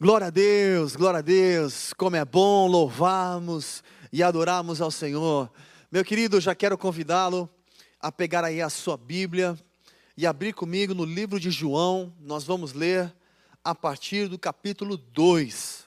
Glória a Deus, glória a Deus, como é bom louvarmos e adorarmos ao Senhor. Meu querido, já quero convidá-lo a pegar aí a sua Bíblia e abrir comigo no livro de João. Nós vamos ler a partir do capítulo 2.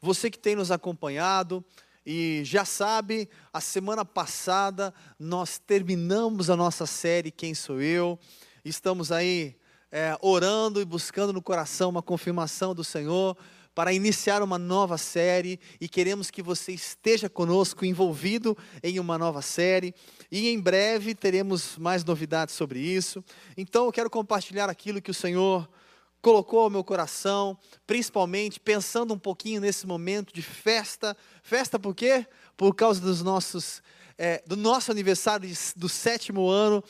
Você que tem nos acompanhado e já sabe, a semana passada nós terminamos a nossa série Quem Sou Eu. Estamos aí é, orando e buscando no coração uma confirmação do Senhor para iniciar uma nova série e queremos que você esteja conosco envolvido em uma nova série e em breve teremos mais novidades sobre isso. Então eu quero compartilhar aquilo que o Senhor colocou ao meu coração, principalmente pensando um pouquinho nesse momento de festa. Festa por quê? Por causa dos nossos, é, do nosso aniversário de, do sétimo ano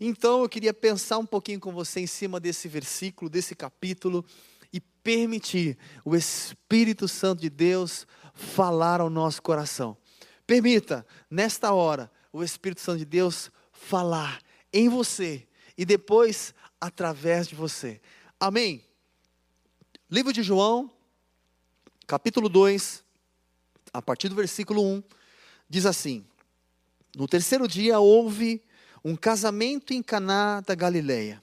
então eu queria pensar um pouquinho com você em cima desse versículo, desse capítulo, e permitir o Espírito Santo de Deus falar ao nosso coração. Permita, nesta hora, o Espírito Santo de Deus falar em você e depois através de você. Amém? Livro de João, capítulo 2, a partir do versículo 1, diz assim: No terceiro dia houve um casamento em Caná da Galileia.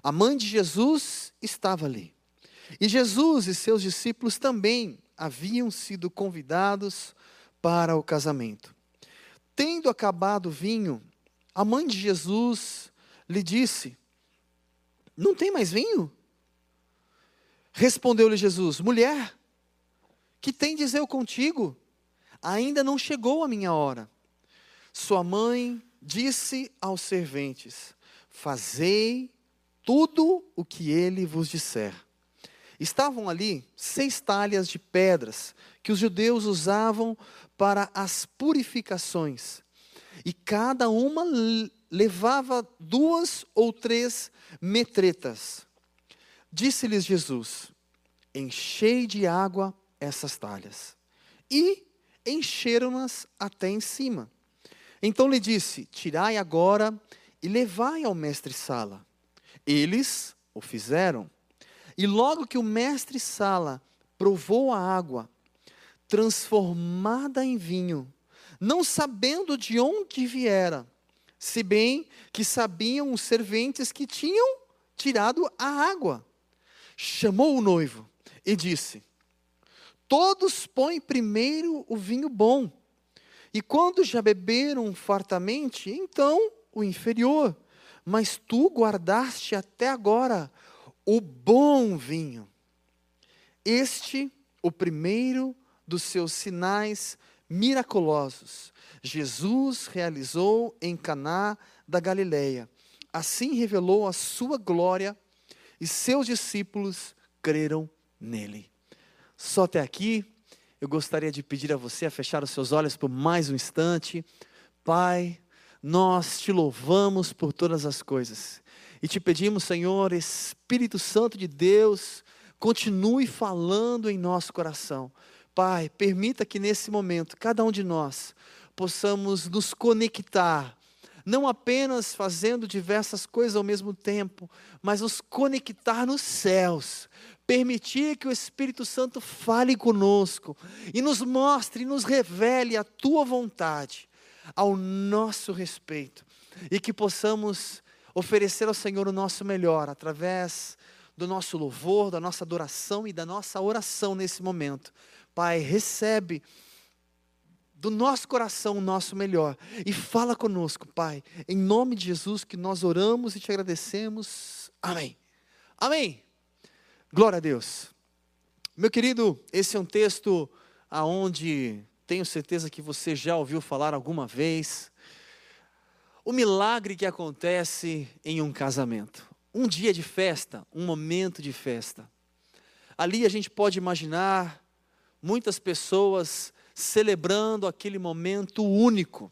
A mãe de Jesus estava ali. E Jesus e seus discípulos também haviam sido convidados para o casamento. Tendo acabado o vinho, a mãe de Jesus lhe disse: Não tem mais vinho? Respondeu-lhe Jesus: Mulher, que tem eu contigo? Ainda não chegou a minha hora. Sua mãe disse aos serventes: Fazei tudo o que ele vos disser. Estavam ali seis talhas de pedras que os judeus usavam para as purificações, e cada uma levava duas ou três metretas. Disse-lhes Jesus: Enchei de água essas talhas. E encheram-nas até em cima. Então lhe disse: Tirai agora e levai ao mestre Sala. Eles o fizeram. E logo que o mestre Sala provou a água, transformada em vinho, não sabendo de onde viera, se bem que sabiam os serventes que tinham tirado a água, chamou o noivo e disse: Todos põem primeiro o vinho bom e quando já beberam fartamente, então o inferior. Mas tu guardaste até agora o bom vinho. Este, o primeiro dos seus sinais miraculosos, Jesus realizou em Caná da Galileia. Assim revelou a sua glória e seus discípulos creram nele. Só até aqui, eu gostaria de pedir a você a fechar os seus olhos por mais um instante. Pai, nós te louvamos por todas as coisas e te pedimos, Senhor, Espírito Santo de Deus, continue falando em nosso coração. Pai, permita que nesse momento, cada um de nós, possamos nos conectar não apenas fazendo diversas coisas ao mesmo tempo, mas nos conectar nos céus, permitir que o Espírito Santo fale conosco e nos mostre e nos revele a tua vontade ao nosso respeito e que possamos oferecer ao Senhor o nosso melhor através do nosso louvor, da nossa adoração e da nossa oração nesse momento. Pai, recebe do nosso coração o nosso melhor e fala conosco, Pai, em nome de Jesus que nós oramos e te agradecemos. Amém. Amém. Glória a Deus. Meu querido, esse é um texto aonde tenho certeza que você já ouviu falar alguma vez. O milagre que acontece em um casamento. Um dia de festa, um momento de festa. Ali a gente pode imaginar muitas pessoas celebrando aquele momento único.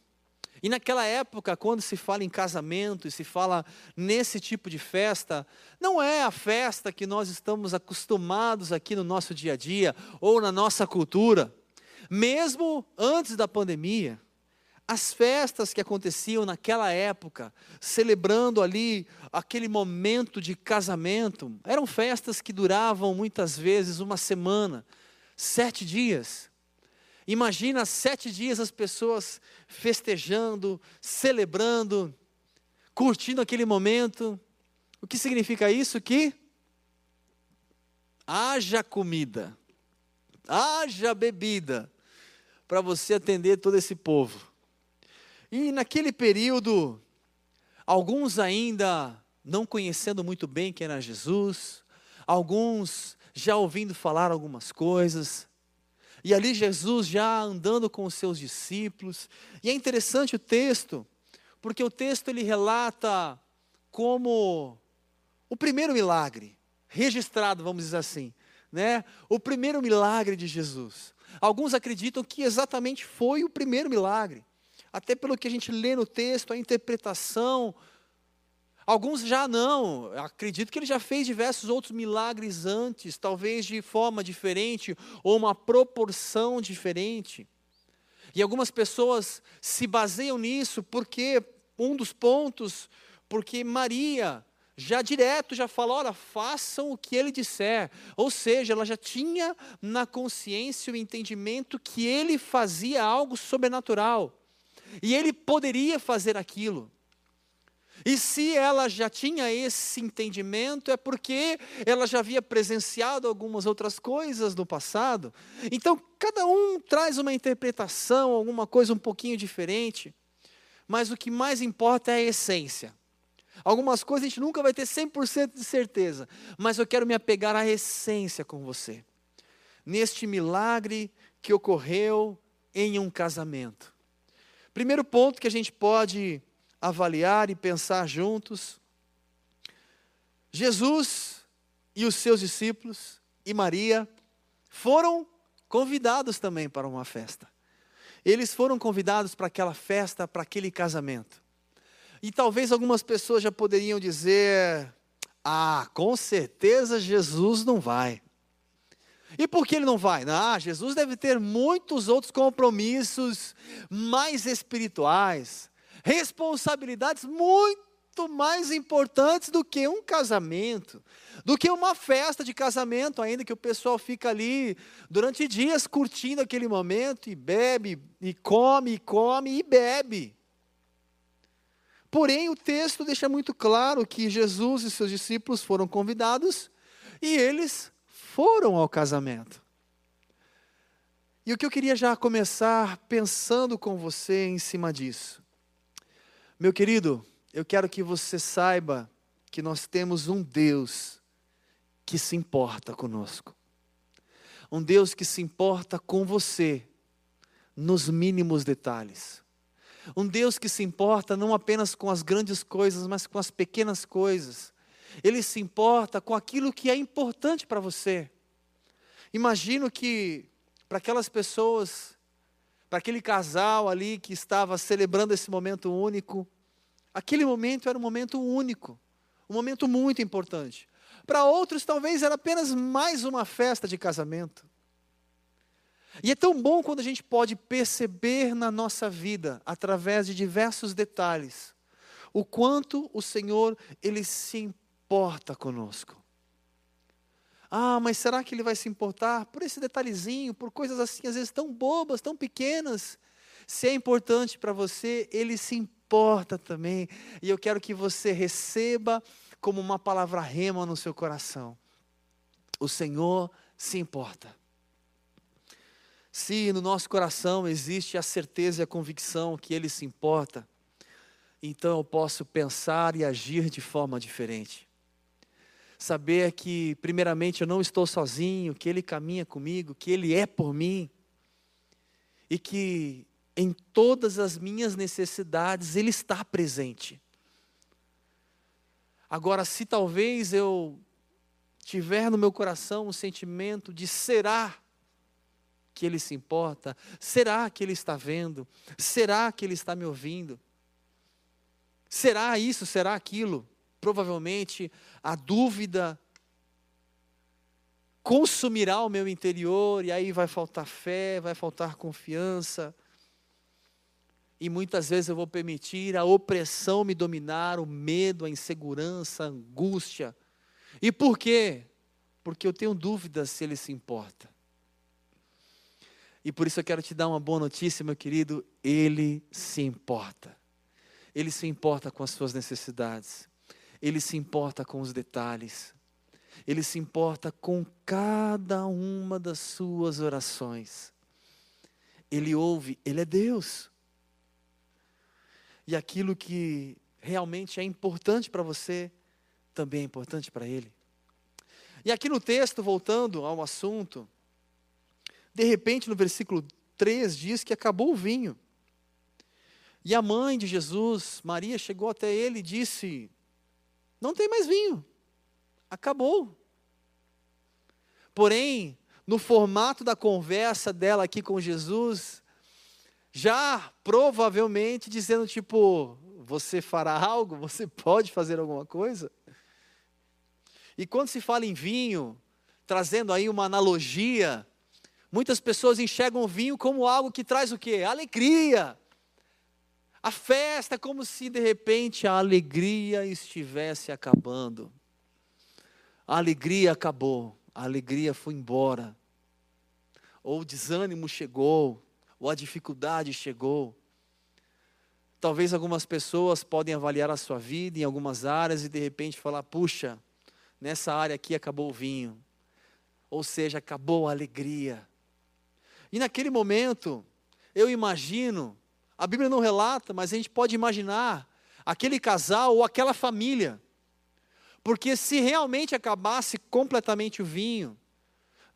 E naquela época, quando se fala em casamento e se fala nesse tipo de festa, não é a festa que nós estamos acostumados aqui no nosso dia a dia ou na nossa cultura. Mesmo antes da pandemia, as festas que aconteciam naquela época, celebrando ali aquele momento de casamento, eram festas que duravam muitas vezes uma semana, sete dias. Imagina sete dias as pessoas festejando, celebrando, curtindo aquele momento. O que significa isso? Que haja comida, haja bebida, para você atender todo esse povo. E naquele período, alguns ainda não conhecendo muito bem quem era Jesus, alguns já ouvindo falar algumas coisas, e ali Jesus já andando com os seus discípulos. E é interessante o texto, porque o texto ele relata como o primeiro milagre registrado, vamos dizer assim, né? O primeiro milagre de Jesus. Alguns acreditam que exatamente foi o primeiro milagre até pelo que a gente lê no texto, a interpretação. Alguns já não, acredito que ele já fez diversos outros milagres antes, talvez de forma diferente ou uma proporção diferente. E algumas pessoas se baseiam nisso porque um dos pontos, porque Maria já direto já fala, olha, façam o que ele disser. Ou seja, ela já tinha na consciência o entendimento que ele fazia algo sobrenatural. E ele poderia fazer aquilo. E se ela já tinha esse entendimento, é porque ela já havia presenciado algumas outras coisas no passado. Então, cada um traz uma interpretação, alguma coisa um pouquinho diferente. Mas o que mais importa é a essência. Algumas coisas a gente nunca vai ter 100% de certeza, mas eu quero me apegar à essência com você. Neste milagre que ocorreu em um casamento. Primeiro ponto que a gente pode avaliar e pensar juntos: Jesus e os seus discípulos e Maria foram convidados também para uma festa. Eles foram convidados para aquela festa, para aquele casamento. E talvez algumas pessoas já poderiam dizer: ah, com certeza Jesus não vai. E por que ele não vai? Ah, Jesus deve ter muitos outros compromissos mais espirituais, responsabilidades muito mais importantes do que um casamento, do que uma festa de casamento, ainda que o pessoal fica ali durante dias curtindo aquele momento e bebe, e come, e come e bebe. Porém, o texto deixa muito claro que Jesus e seus discípulos foram convidados e eles foram ao casamento. E o que eu queria já começar pensando com você em cima disso. Meu querido, eu quero que você saiba que nós temos um Deus que se importa conosco. Um Deus que se importa com você nos mínimos detalhes. Um Deus que se importa não apenas com as grandes coisas, mas com as pequenas coisas. Ele se importa com aquilo que é importante para você. Imagino que para aquelas pessoas, para aquele casal ali que estava celebrando esse momento único, aquele momento era um momento único, um momento muito importante. Para outros, talvez era apenas mais uma festa de casamento. E é tão bom quando a gente pode perceber na nossa vida, através de diversos detalhes, o quanto o Senhor ele se importa conosco. Ah, mas será que ele vai se importar por esse detalhezinho, por coisas assim, às vezes tão bobas, tão pequenas? Se é importante para você, ele se importa também. E eu quero que você receba como uma palavra rema no seu coração. O Senhor se importa. Se no nosso coração existe a certeza e a convicção que Ele se importa, então eu posso pensar e agir de forma diferente saber que, primeiramente, eu não estou sozinho, que Ele caminha comigo, que Ele é por mim, e que em todas as minhas necessidades Ele está presente. Agora, se talvez eu tiver no meu coração um sentimento de será que Ele se importa, será que Ele está vendo, será que Ele está me ouvindo, será isso, será aquilo, provavelmente a dúvida consumirá o meu interior, e aí vai faltar fé, vai faltar confiança. E muitas vezes eu vou permitir a opressão me dominar, o medo, a insegurança, a angústia. E por quê? Porque eu tenho dúvidas se ele se importa. E por isso eu quero te dar uma boa notícia, meu querido: ele se importa. Ele se importa com as suas necessidades. Ele se importa com os detalhes. Ele se importa com cada uma das suas orações. Ele ouve, ele é Deus. E aquilo que realmente é importante para você, também é importante para ele. E aqui no texto, voltando ao assunto, de repente no versículo 3 diz que acabou o vinho. E a mãe de Jesus, Maria, chegou até ele e disse: Não tem mais vinho, acabou. Porém, no formato da conversa dela aqui com Jesus, já provavelmente dizendo tipo, você fará algo? Você pode fazer alguma coisa? E quando se fala em vinho, trazendo aí uma analogia, muitas pessoas enxergam o vinho como algo que traz o quê? Alegria, a festa, como se de repente a alegria estivesse acabando. A alegria acabou, a alegria foi embora. Ou o desânimo chegou, ou a dificuldade chegou. Talvez algumas pessoas podem avaliar a sua vida em algumas áreas e de repente falar: puxa, nessa área aqui acabou o vinho. Ou seja, acabou a alegria. E naquele momento, eu imagino a Bíblia não relata, mas a gente pode imaginar aquele casal ou aquela família. Porque se realmente acabasse completamente o vinho,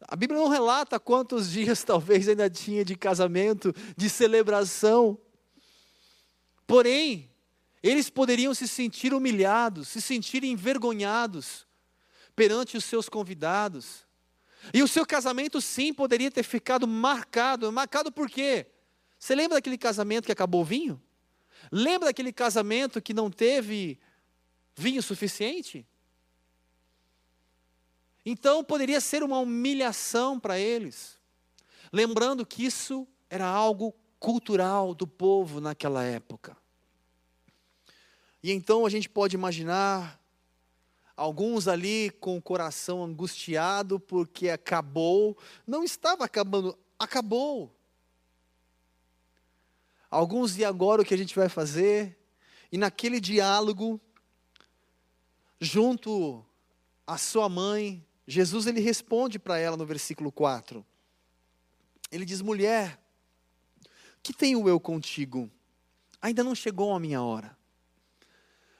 a Bíblia não relata quantos dias talvez ainda tinha de casamento, de celebração. Porém, eles poderiam se sentir humilhados, se sentir envergonhados perante os seus convidados. E o seu casamento, sim, poderia ter ficado marcado. Marcado por quê? Você lembra daquele casamento que acabou o vinho? Lembra daquele casamento que não teve vinho suficiente? Então poderia ser uma humilhação para eles. Lembrando que isso era algo cultural do povo naquela época. E então a gente pode imaginar alguns ali com o coração angustiado porque acabou, não estava acabando, acabou. Alguns e agora o que a gente vai fazer? E naquele diálogo, junto à sua mãe, Jesus ele responde para ela no versículo 4. Ele diz: Mulher, que tenho eu contigo? Ainda não chegou a minha hora.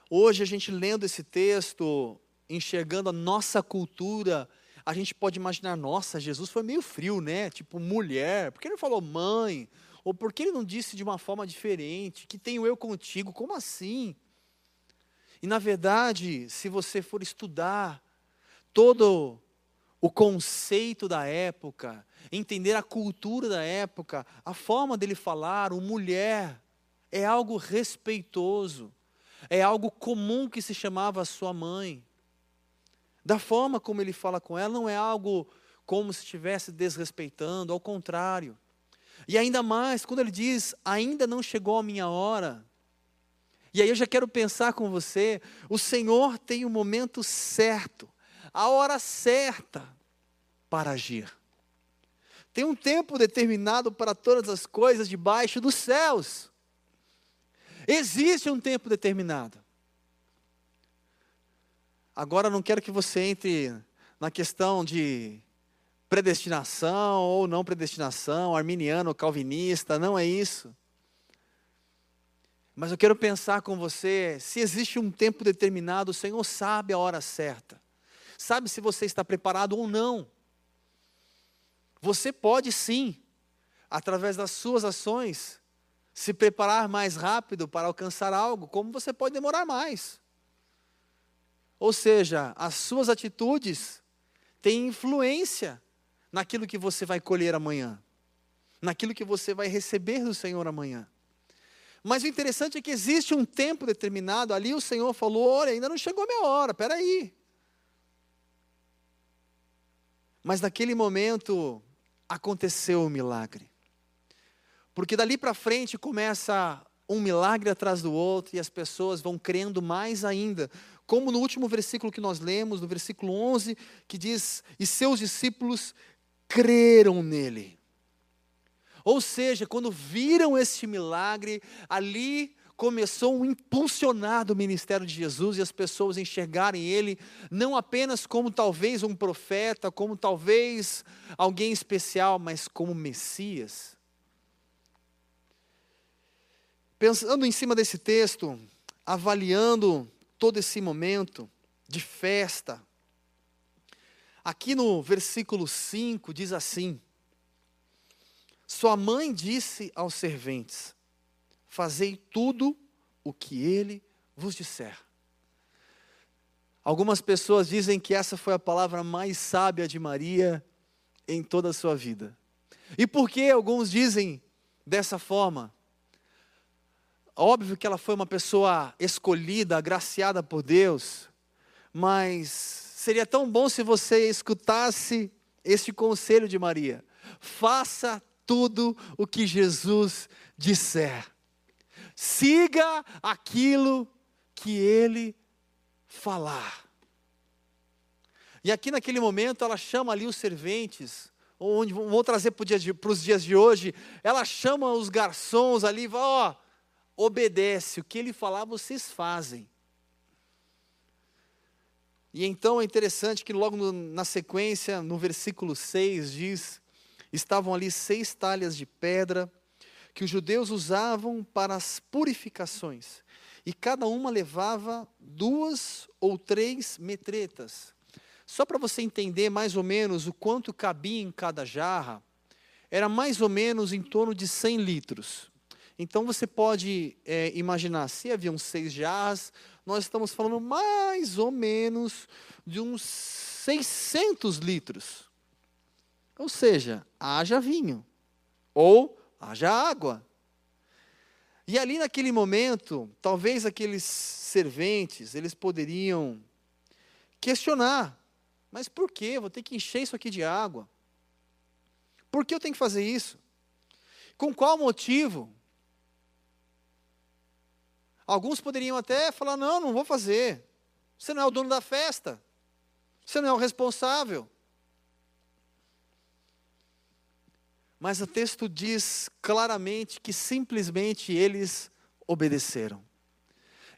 Hoje a gente lendo esse texto, enxergando a nossa cultura, a gente pode imaginar, nossa, Jesus foi meio frio, né? Tipo, mulher, por que ele falou mãe? Ou por que ele não disse de uma forma diferente? Que tenho eu contigo? Como assim? E na verdade, se você for estudar todo o conceito da época, entender a cultura da época, a forma dele falar, o mulher, é algo respeitoso, é algo comum que se chamava sua mãe. Da forma como ele fala com ela, não é algo como se estivesse desrespeitando, ao contrário. E ainda mais, quando ele diz, ainda não chegou a minha hora. E aí eu já quero pensar com você, o Senhor tem o momento certo, a hora certa para agir. Tem um tempo determinado para todas as coisas debaixo dos céus. Existe um tempo determinado. Agora não quero que você entre na questão de predestinação ou não predestinação, arminiano ou calvinista, não é isso. Mas eu quero pensar com você, se existe um tempo determinado, o Senhor sabe a hora certa. Sabe se você está preparado ou não. Você pode sim, através das suas ações, se preparar mais rápido para alcançar algo, como você pode demorar mais. Ou seja, as suas atitudes têm influência naquilo que você vai colher amanhã, naquilo que você vai receber do Senhor amanhã. Mas o interessante é que existe um tempo determinado, ali o Senhor falou: olha, ainda não chegou a minha hora, peraí. Mas naquele momento aconteceu o milagre. Porque dali para frente começa um milagre atrás do outro e as pessoas vão crendo mais ainda. Como no último versículo que nós lemos, no versículo 11, que diz: E seus discípulos creram nele. Ou seja, quando viram este milagre, ali começou um impulsionar do ministério de Jesus e as pessoas enxergarem ele não apenas como talvez um profeta, como talvez alguém especial, mas como Messias. Pensando em cima desse texto, avaliando todo esse momento de festa, aqui no versículo 5 diz assim: Sua mãe disse aos serventes: Fazei tudo o que ele vos disser. Algumas pessoas dizem que essa foi a palavra mais sábia de Maria em toda a sua vida. E por que alguns dizem dessa forma? Óbvio que ela foi uma pessoa escolhida, agraciada por Deus, mas seria tão bom se você escutasse este conselho de Maria: faça tudo o que Jesus disser, siga aquilo que ele falar. E aqui naquele momento ela chama ali os serventes, onde vou trazer para os dias de hoje, ela chama os garçons ali ó, oh, obedece, o que ele falar vocês fazem. E então é interessante que logo no, na sequência, no versículo 6, diz: estavam ali seis talhas de pedra que os judeus usavam para as purificações, e cada uma levava duas ou três metretas. Só para você entender mais ou menos o quanto cabia em cada jarra, era mais ou menos em torno de 100 litros. Então você pode é, imaginar, se haviam seis jarras, nós estamos falando mais ou menos de uns 600 litros. Ou seja, haja vinho, ou haja água. E ali naquele momento, talvez aqueles serventes, eles poderiam questionar, mas por que? Vou ter que encher isso aqui de água. Por que eu tenho que fazer isso? Com qual motivo? Alguns poderiam até falar: não, não vou fazer. Você não é o dono da festa. Você não é o responsável. Mas o texto diz claramente que simplesmente eles obedeceram.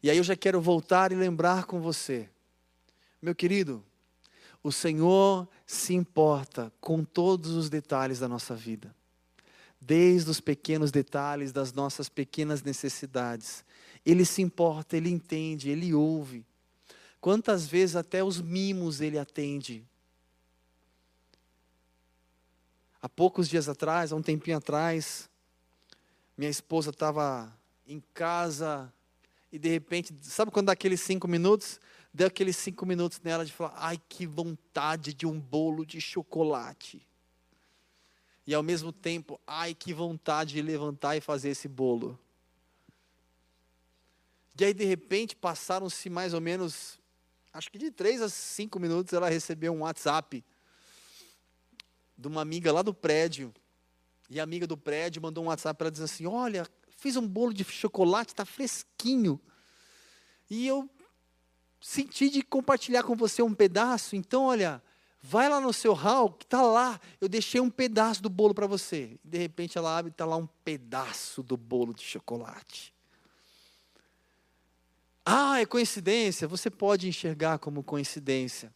E aí eu já quero voltar e lembrar com você, meu querido, o Senhor se importa com todos os detalhes da nossa vida, desde os pequenos detalhes das nossas pequenas necessidades ele se importa, ele entende, ele ouve. Quantas vezes até os mimos ele atende. Há poucos dias atrás, há um tempinho atrás, minha esposa estava em casa e de repente, sabe quando dá aqueles cinco minutos? Deu aqueles cinco minutos nela de falar: ai, que vontade de um bolo de chocolate. E ao mesmo tempo, ai, que vontade de levantar e fazer esse bolo. E aí, de repente, passaram-se mais ou menos, acho que de três a cinco minutos, ela recebeu um WhatsApp de uma amiga lá do prédio. E a amiga do prédio mandou um WhatsApp para ela assim: Olha, fiz um bolo de chocolate, está fresquinho. E eu senti de compartilhar com você um pedaço. Então, olha, vai lá no seu hall, que está lá. Eu deixei um pedaço do bolo para você. De repente ela abre e está lá um pedaço do bolo de chocolate. Ah, é coincidência. Você pode enxergar como coincidência.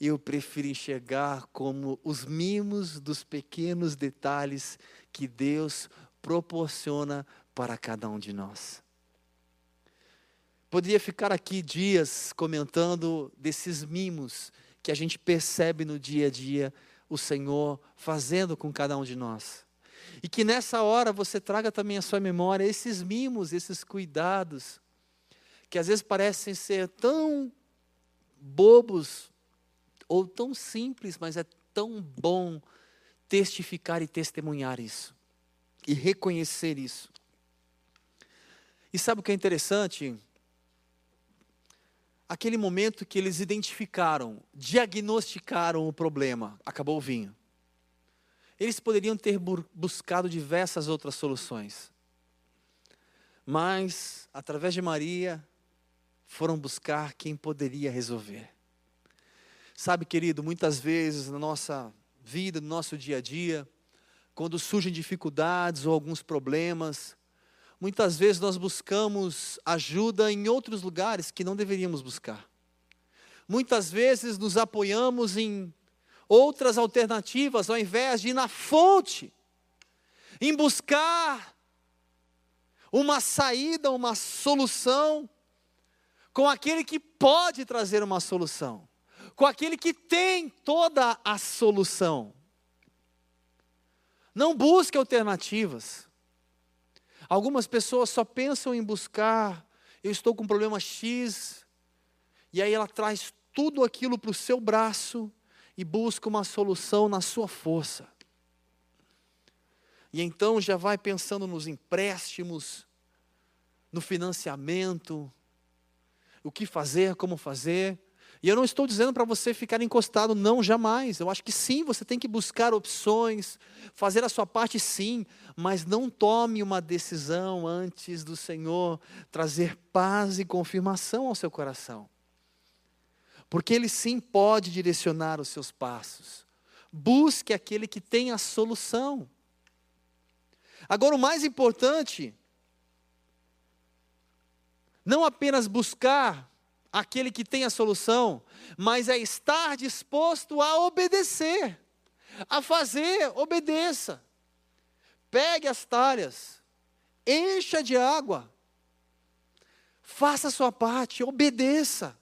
Eu prefiro enxergar como os mimos dos pequenos detalhes que Deus proporciona para cada um de nós. Poderia ficar aqui dias comentando desses mimos que a gente percebe no dia a dia o Senhor fazendo com cada um de nós. E que nessa hora você traga também à sua memória esses mimos, esses cuidados que às vezes parecem ser tão bobos ou tão simples, mas é tão bom testificar e testemunhar isso e reconhecer isso. E sabe o que é interessante? Aquele momento que eles identificaram, diagnosticaram o problema, acabou o vinho. Eles poderiam ter buscado diversas outras soluções. mas, através de Maria, foram buscar quem poderia resolver. Sabe, querido, muitas vezes na nossa vida, no nosso dia a dia, quando surgem dificuldades ou alguns problemas, muitas vezes nós buscamos ajuda em outros lugares que não deveríamos buscar. Muitas vezes nos apoiamos em outras alternativas ao invés de ir na fonte, em buscar uma saída, uma solução com aquele que pode trazer uma solução, com aquele que tem toda a solução. Não busque alternativas. Algumas pessoas só pensam em buscar, eu estou com problema X, e aí ela traz tudo aquilo para o seu braço e busca uma solução na sua força. E então já vai pensando nos empréstimos, no financiamento, o que fazer, como fazer. E eu não estou dizendo para você ficar encostado, não, jamais. Eu acho que sim, você tem que buscar opções, fazer a sua parte, sim, mas não tome uma decisão antes do Senhor trazer paz e confirmação ao seu coração. Porque Ele sim pode direcionar os seus passos. Busque aquele que tem a solução. Agora, o mais importante, não apenas buscar aquele que tem a solução, mas é estar disposto a obedecer, a fazer, obedeça. Pegue as talhas, encha de água, faça a sua parte, obedeça.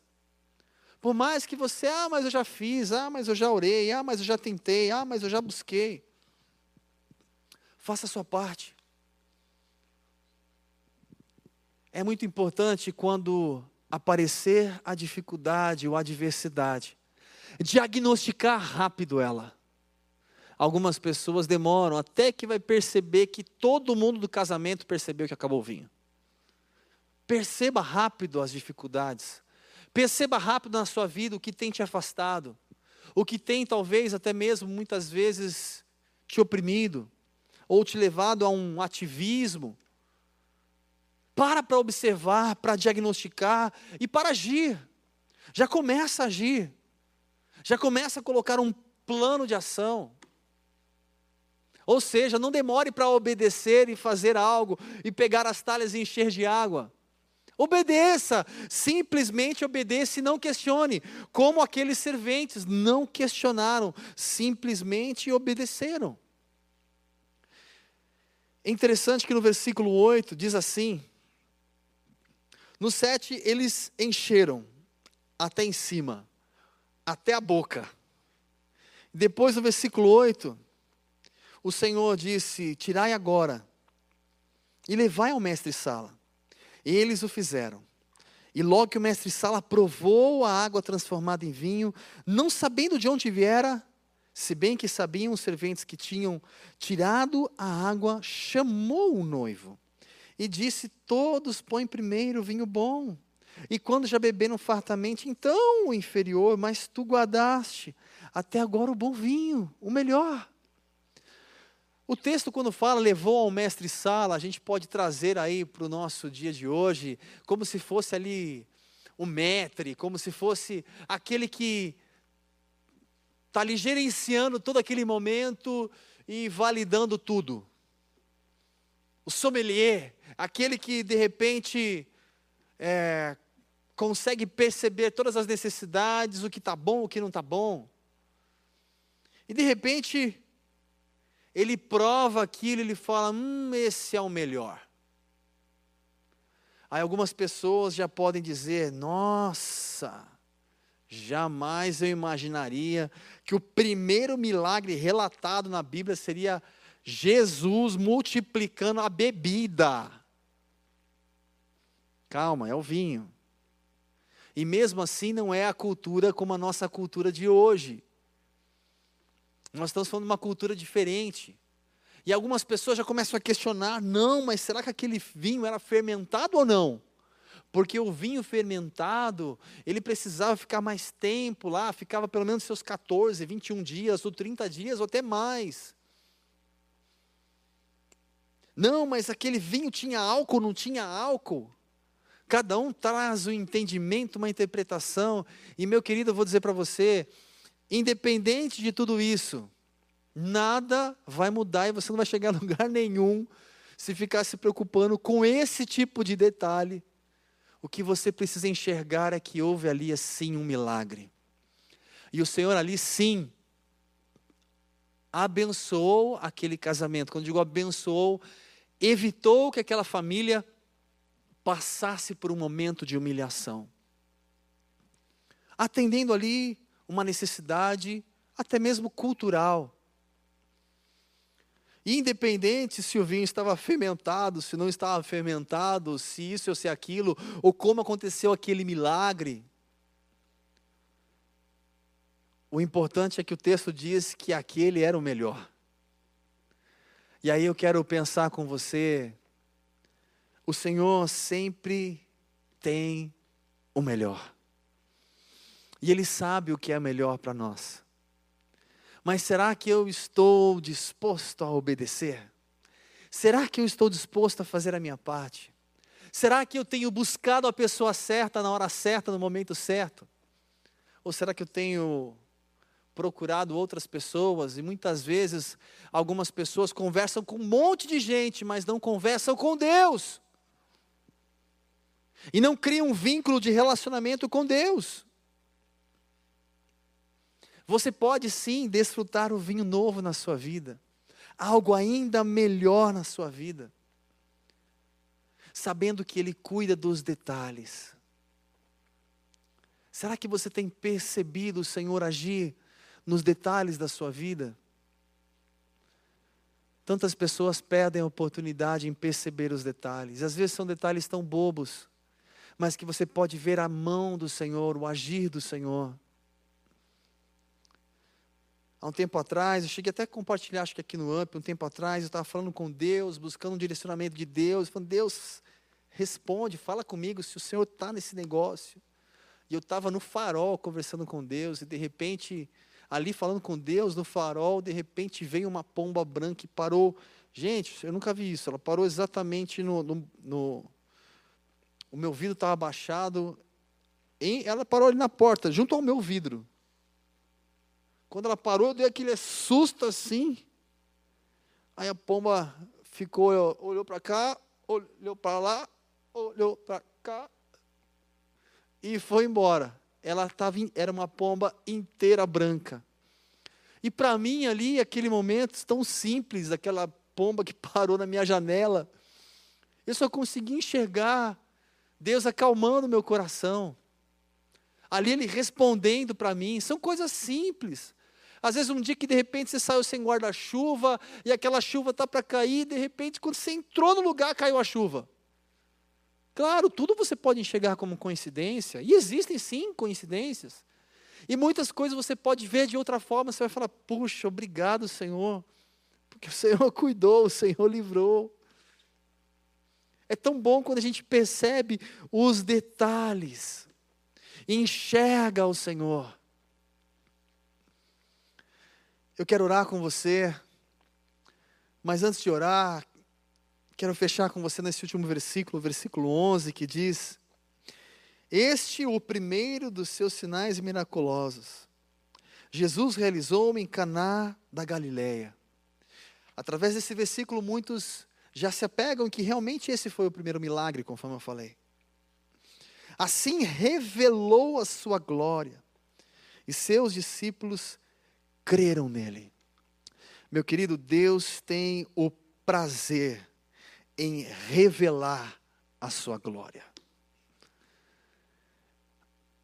Por mais que você, ah, mas eu já fiz, ah, mas eu já orei, ah, mas eu já tentei, ah, mas eu já busquei. Faça a sua parte. É muito importante quando aparecer a dificuldade ou a adversidade, diagnosticar rápido ela. Algumas pessoas demoram até que vai perceber que todo mundo do casamento percebeu que acabou o vinho. Perceba rápido as dificuldades. Perceba rápido na sua vida o que tem te afastado. O que tem, talvez, até mesmo muitas vezes te oprimido. Ou te levado a um ativismo para para observar, para diagnosticar e para agir. Já começa a agir. Já começa a colocar um plano de ação. Ou seja, não demore para obedecer e fazer algo e pegar as talhas e encher de água. Obedeça, simplesmente obedeça e não questione, como aqueles serventes não questionaram, simplesmente obedeceram. É interessante que no versículo 8 diz assim: no 7, eles encheram até em cima, até a boca. Depois, no versículo 8, o Senhor disse: Tirai agora e levai ao mestre Sala. E eles o fizeram. E logo que o mestre Sala provou a água transformada em vinho, não sabendo de onde viera, se bem que sabiam os serventes que tinham tirado a água, chamou o noivo e disse: Todos põem primeiro o vinho bom. E quando já beberam fartamente, então o inferior, mas tu guardaste até agora o bom vinho, o melhor. O texto, quando fala levou ao mestre sala, a gente pode trazer aí para o nosso dia de hoje, como se fosse ali o metre, como se fosse aquele que está ali gerenciando todo aquele momento e validando tudo o sommelier, aquele que de repente é, consegue perceber todas as necessidades, o que está bom, o que não está bom. E de repente, ele prova aquilo, ele fala: hum, esse é o melhor. Aí algumas pessoas já podem dizer: nossa, jamais eu imaginaria que o primeiro milagre relatado na Bíblia seria Jesus multiplicando a bebida. Calma, é o vinho. E mesmo assim não é a cultura como a nossa cultura de hoje. Nós estamos falando de uma cultura diferente. E algumas pessoas já começam a questionar: não, mas será que aquele vinho era fermentado ou não? Porque o vinho fermentado, ele precisava ficar mais tempo lá, ficava pelo menos seus 14, 21 dias, ou 30 dias, ou até mais. Não, mas aquele vinho tinha álcool, não tinha álcool. Cada um traz um entendimento, uma interpretação. E, meu querido, eu vou dizer para você: independente de tudo isso, nada vai mudar e você não vai chegar a lugar nenhum se ficar se preocupando com esse tipo de detalhe. O que você precisa enxergar é que houve ali, assim, um milagre. E o Senhor ali, sim, abençoou aquele casamento. Quando digo abençoou, evitou que aquela família passasse por um momento de humilhação. Atendendo ali uma necessidade, até mesmo cultural. Independente se o vinho estava fermentado, se não estava fermentado, se isso ou se aquilo, ou como aconteceu aquele milagre. O importante é que o texto diz que aquele era o melhor. E aí eu quero pensar com você o Senhor sempre tem o melhor. E Ele sabe o que é melhor para nós. Mas será que eu estou disposto a obedecer? Será que eu estou disposto a fazer a minha parte? Será que eu tenho buscado a pessoa certa na hora certa, no momento certo? Ou será que eu tenho procurado outras pessoas e muitas vezes algumas pessoas conversam com um monte de gente, mas não conversam com Deus? e não cria um vínculo de relacionamento com Deus. Você pode sim desfrutar o vinho novo na sua vida, algo ainda melhor na sua vida, sabendo que Ele cuida dos detalhes. Será que você tem percebido o Senhor agir nos detalhes da sua vida? Tantas pessoas perdem a oportunidade em perceber os detalhes, às vezes são detalhes tão bobos mas que você pode ver a mão do Senhor, o agir do Senhor. Há um tempo atrás, eu cheguei até a compartilhar, acho que aqui no AMP, um tempo atrás, eu estava falando com Deus, buscando um direcionamento de Deus, falando, Deus, responde, fala comigo se o Senhor está nesse negócio. E eu estava no farol conversando com Deus, e de repente, ali falando com Deus, no farol, de repente veio uma pomba branca e parou. Gente, eu nunca vi isso, ela parou exatamente no, no, no o meu vidro estava abaixado. Em, ela parou ali na porta, junto ao meu vidro. Quando ela parou, eu dei aquele susto assim. Aí a pomba ficou, olhou para cá, olhou para lá, olhou para cá e foi embora. Ela tava, era uma pomba inteira branca. E para mim ali, aquele momento tão simples, aquela pomba que parou na minha janela, eu só consegui enxergar Deus acalmando meu coração. Ali Ele respondendo para mim. São coisas simples. Às vezes um dia que de repente você saiu sem guarda-chuva e aquela chuva está para cair, de repente quando você entrou no lugar caiu a chuva. Claro, tudo você pode enxergar como coincidência, e existem sim coincidências. E muitas coisas você pode ver de outra forma, você vai falar: "Puxa, obrigado, Senhor, porque o Senhor cuidou, o Senhor livrou". É tão bom quando a gente percebe os detalhes, enxerga o Senhor. Eu quero orar com você, mas antes de orar, quero fechar com você nesse último versículo, versículo 11, que diz: Este o primeiro dos seus sinais miraculosos. Jesus realizou em Caná da Galileia. Através desse versículo, muitos já se apegam que realmente esse foi o primeiro milagre, conforme eu falei. Assim revelou a sua glória, e seus discípulos creram nele. Meu querido, Deus tem o prazer em revelar a sua glória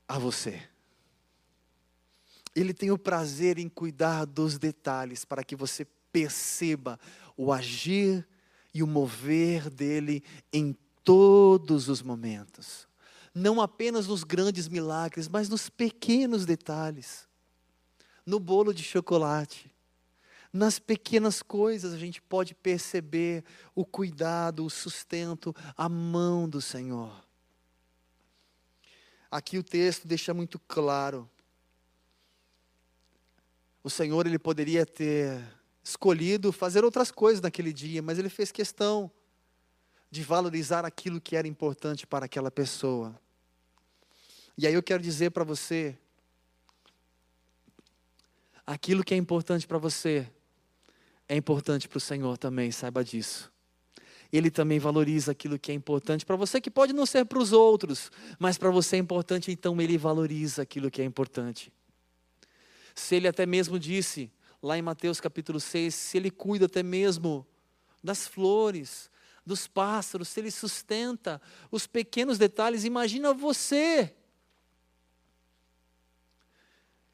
a você. Ele tem o prazer em cuidar dos detalhes para que você perceba o agir e o mover dele em todos os momentos. Não apenas nos grandes milagres, mas nos pequenos detalhes. No bolo de chocolate, nas pequenas coisas a gente pode perceber o cuidado, o sustento, a mão do Senhor. Aqui o texto deixa muito claro. O Senhor ele poderia ter escolhido fazer outras coisas naquele dia, mas ele fez questão de valorizar aquilo que era importante para aquela pessoa. E aí eu quero dizer para você, aquilo que é importante para você é importante para o Senhor também, saiba disso. Ele também valoriza aquilo que é importante para você, que pode não ser para os outros, mas para você é importante, então ele valoriza aquilo que é importante. Se ele até mesmo disse, lá em Mateus capítulo 6, se ele cuida até mesmo das flores, dos pássaros, se ele sustenta os pequenos detalhes, imagina você.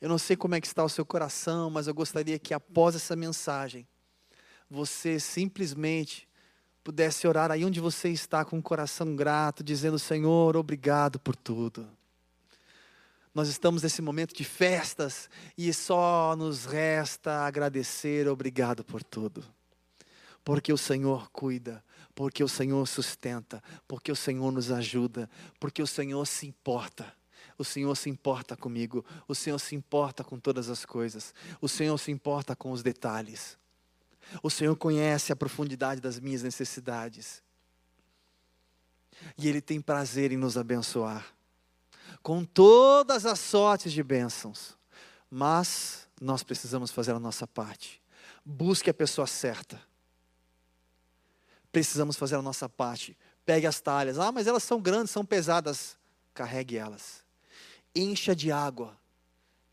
Eu não sei como é que está o seu coração, mas eu gostaria que após essa mensagem, você simplesmente pudesse orar aí onde você está com o coração grato, dizendo: Senhor, obrigado por tudo. Nós estamos nesse momento de festas e só nos resta agradecer, obrigado por tudo. Porque o Senhor cuida, porque o Senhor sustenta, porque o Senhor nos ajuda, porque o Senhor se importa. O Senhor se importa comigo, o Senhor se importa com todas as coisas, o Senhor se importa com os detalhes. O Senhor conhece a profundidade das minhas necessidades. E Ele tem prazer em nos abençoar, com todas as sortes de bênçãos. Mas nós precisamos fazer a nossa parte. Busque a pessoa certa. Precisamos fazer a nossa parte. Pegue as talhas. Ah, mas elas são grandes, são pesadas. Carregue elas. Encha de água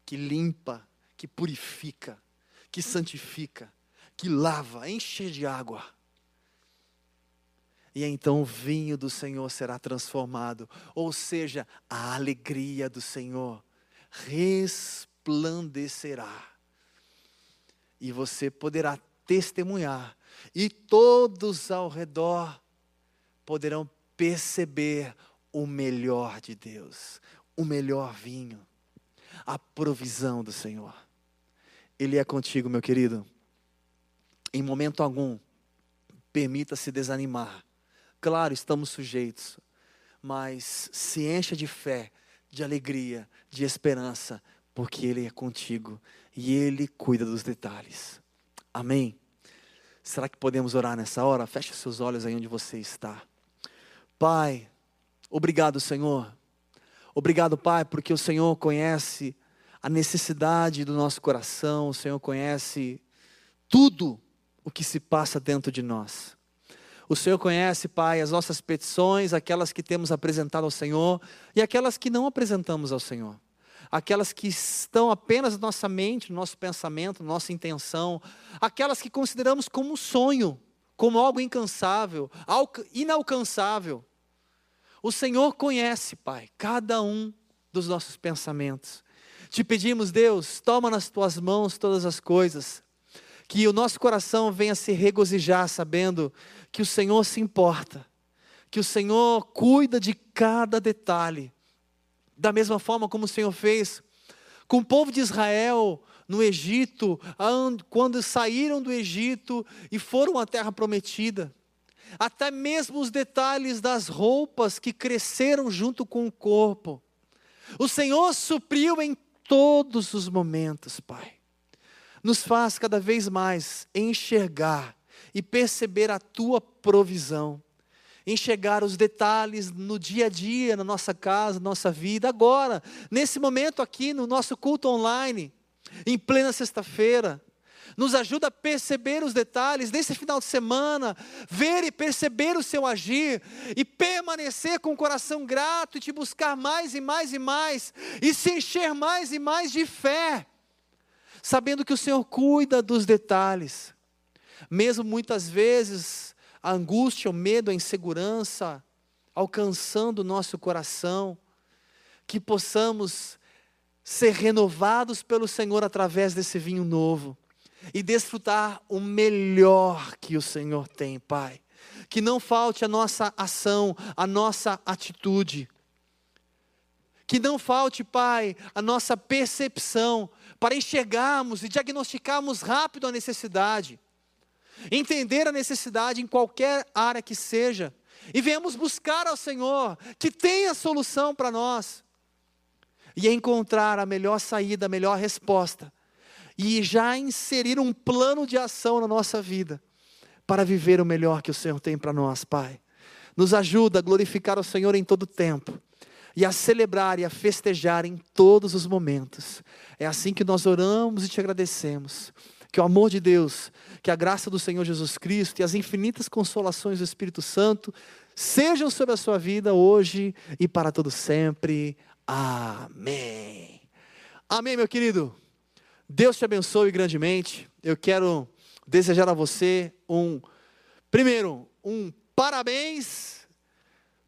que limpa, que purifica, que santifica que lava, enche de água. E então o vinho do Senhor será transformado, ou seja, a alegria do Senhor resplandecerá. E você poderá testemunhar, e todos ao redor poderão perceber o melhor de Deus, o melhor vinho, a provisão do Senhor. Ele é contigo, meu querido em momento algum, permita-se desanimar. Claro, estamos sujeitos, mas se encha de fé, de alegria, de esperança, porque Ele é contigo e Ele cuida dos detalhes. Amém? Será que podemos orar nessa hora? Feche seus olhos aí onde você está. Pai, obrigado, Senhor. Obrigado, Pai, porque o Senhor conhece a necessidade do nosso coração, o Senhor conhece tudo o que se passa dentro de nós. O Senhor conhece, Pai, as nossas petições, aquelas que temos apresentado ao Senhor e aquelas que não apresentamos ao Senhor. Aquelas que estão apenas na nossa mente, no nosso pensamento, na nossa intenção, aquelas que consideramos como um sonho, como algo incansável, algo inalcançável. O Senhor conhece, Pai, cada um dos nossos pensamentos. Te pedimos, Deus, toma nas tuas mãos todas as coisas, que o nosso coração venha se regozijar sabendo que o Senhor se importa, que o Senhor cuida de cada detalhe, da mesma forma como o Senhor fez com o povo de Israel no Egito, quando saíram do Egito e foram à terra prometida. Até mesmo os detalhes das roupas que cresceram junto com o corpo. O Senhor supriu em todos os momentos, Pai nos faz cada vez mais enxergar e perceber a tua provisão, enxergar os detalhes no dia a dia, na nossa casa, na nossa vida, agora, nesse momento aqui no nosso culto online, em plena sexta-feira. Nos ajuda a perceber os detalhes nesse final de semana, ver e perceber o seu agir e permanecer com o coração grato e te buscar mais e mais e mais e se encher mais e mais de fé sabendo que o Senhor cuida dos detalhes. Mesmo muitas vezes a angústia, o medo, a insegurança alcançando o nosso coração, que possamos ser renovados pelo Senhor através desse vinho novo e desfrutar o melhor que o Senhor tem, Pai. Que não falte a nossa ação, a nossa atitude. Que não falte, Pai, a nossa percepção para enxergarmos e diagnosticarmos rápido a necessidade, entender a necessidade em qualquer área que seja, e venhamos buscar ao Senhor, que tem a solução para nós, e encontrar a melhor saída, a melhor resposta, e já inserir um plano de ação na nossa vida para viver o melhor que o Senhor tem para nós, Pai. Nos ajuda a glorificar o Senhor em todo tempo e a celebrar e a festejar em todos os momentos. É assim que nós oramos e te agradecemos. Que o amor de Deus, que a graça do Senhor Jesus Cristo e as infinitas consolações do Espírito Santo sejam sobre a sua vida hoje e para todo sempre. Amém. Amém, meu querido. Deus te abençoe grandemente. Eu quero desejar a você um primeiro um parabéns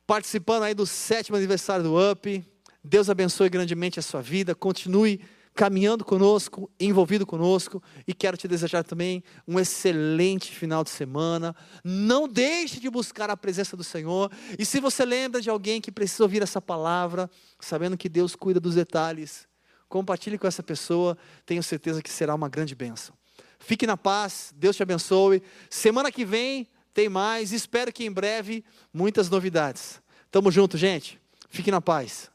participando aí do sétimo aniversário do UP. Deus abençoe grandemente a sua vida. Continue caminhando conosco, envolvido conosco, e quero te desejar também um excelente final de semana. Não deixe de buscar a presença do Senhor. E se você lembra de alguém que precisa ouvir essa palavra, sabendo que Deus cuida dos detalhes, compartilhe com essa pessoa, tenho certeza que será uma grande bênção. Fique na paz, Deus te abençoe. Semana que vem tem mais, espero que em breve muitas novidades. Tamo junto, gente. Fique na paz.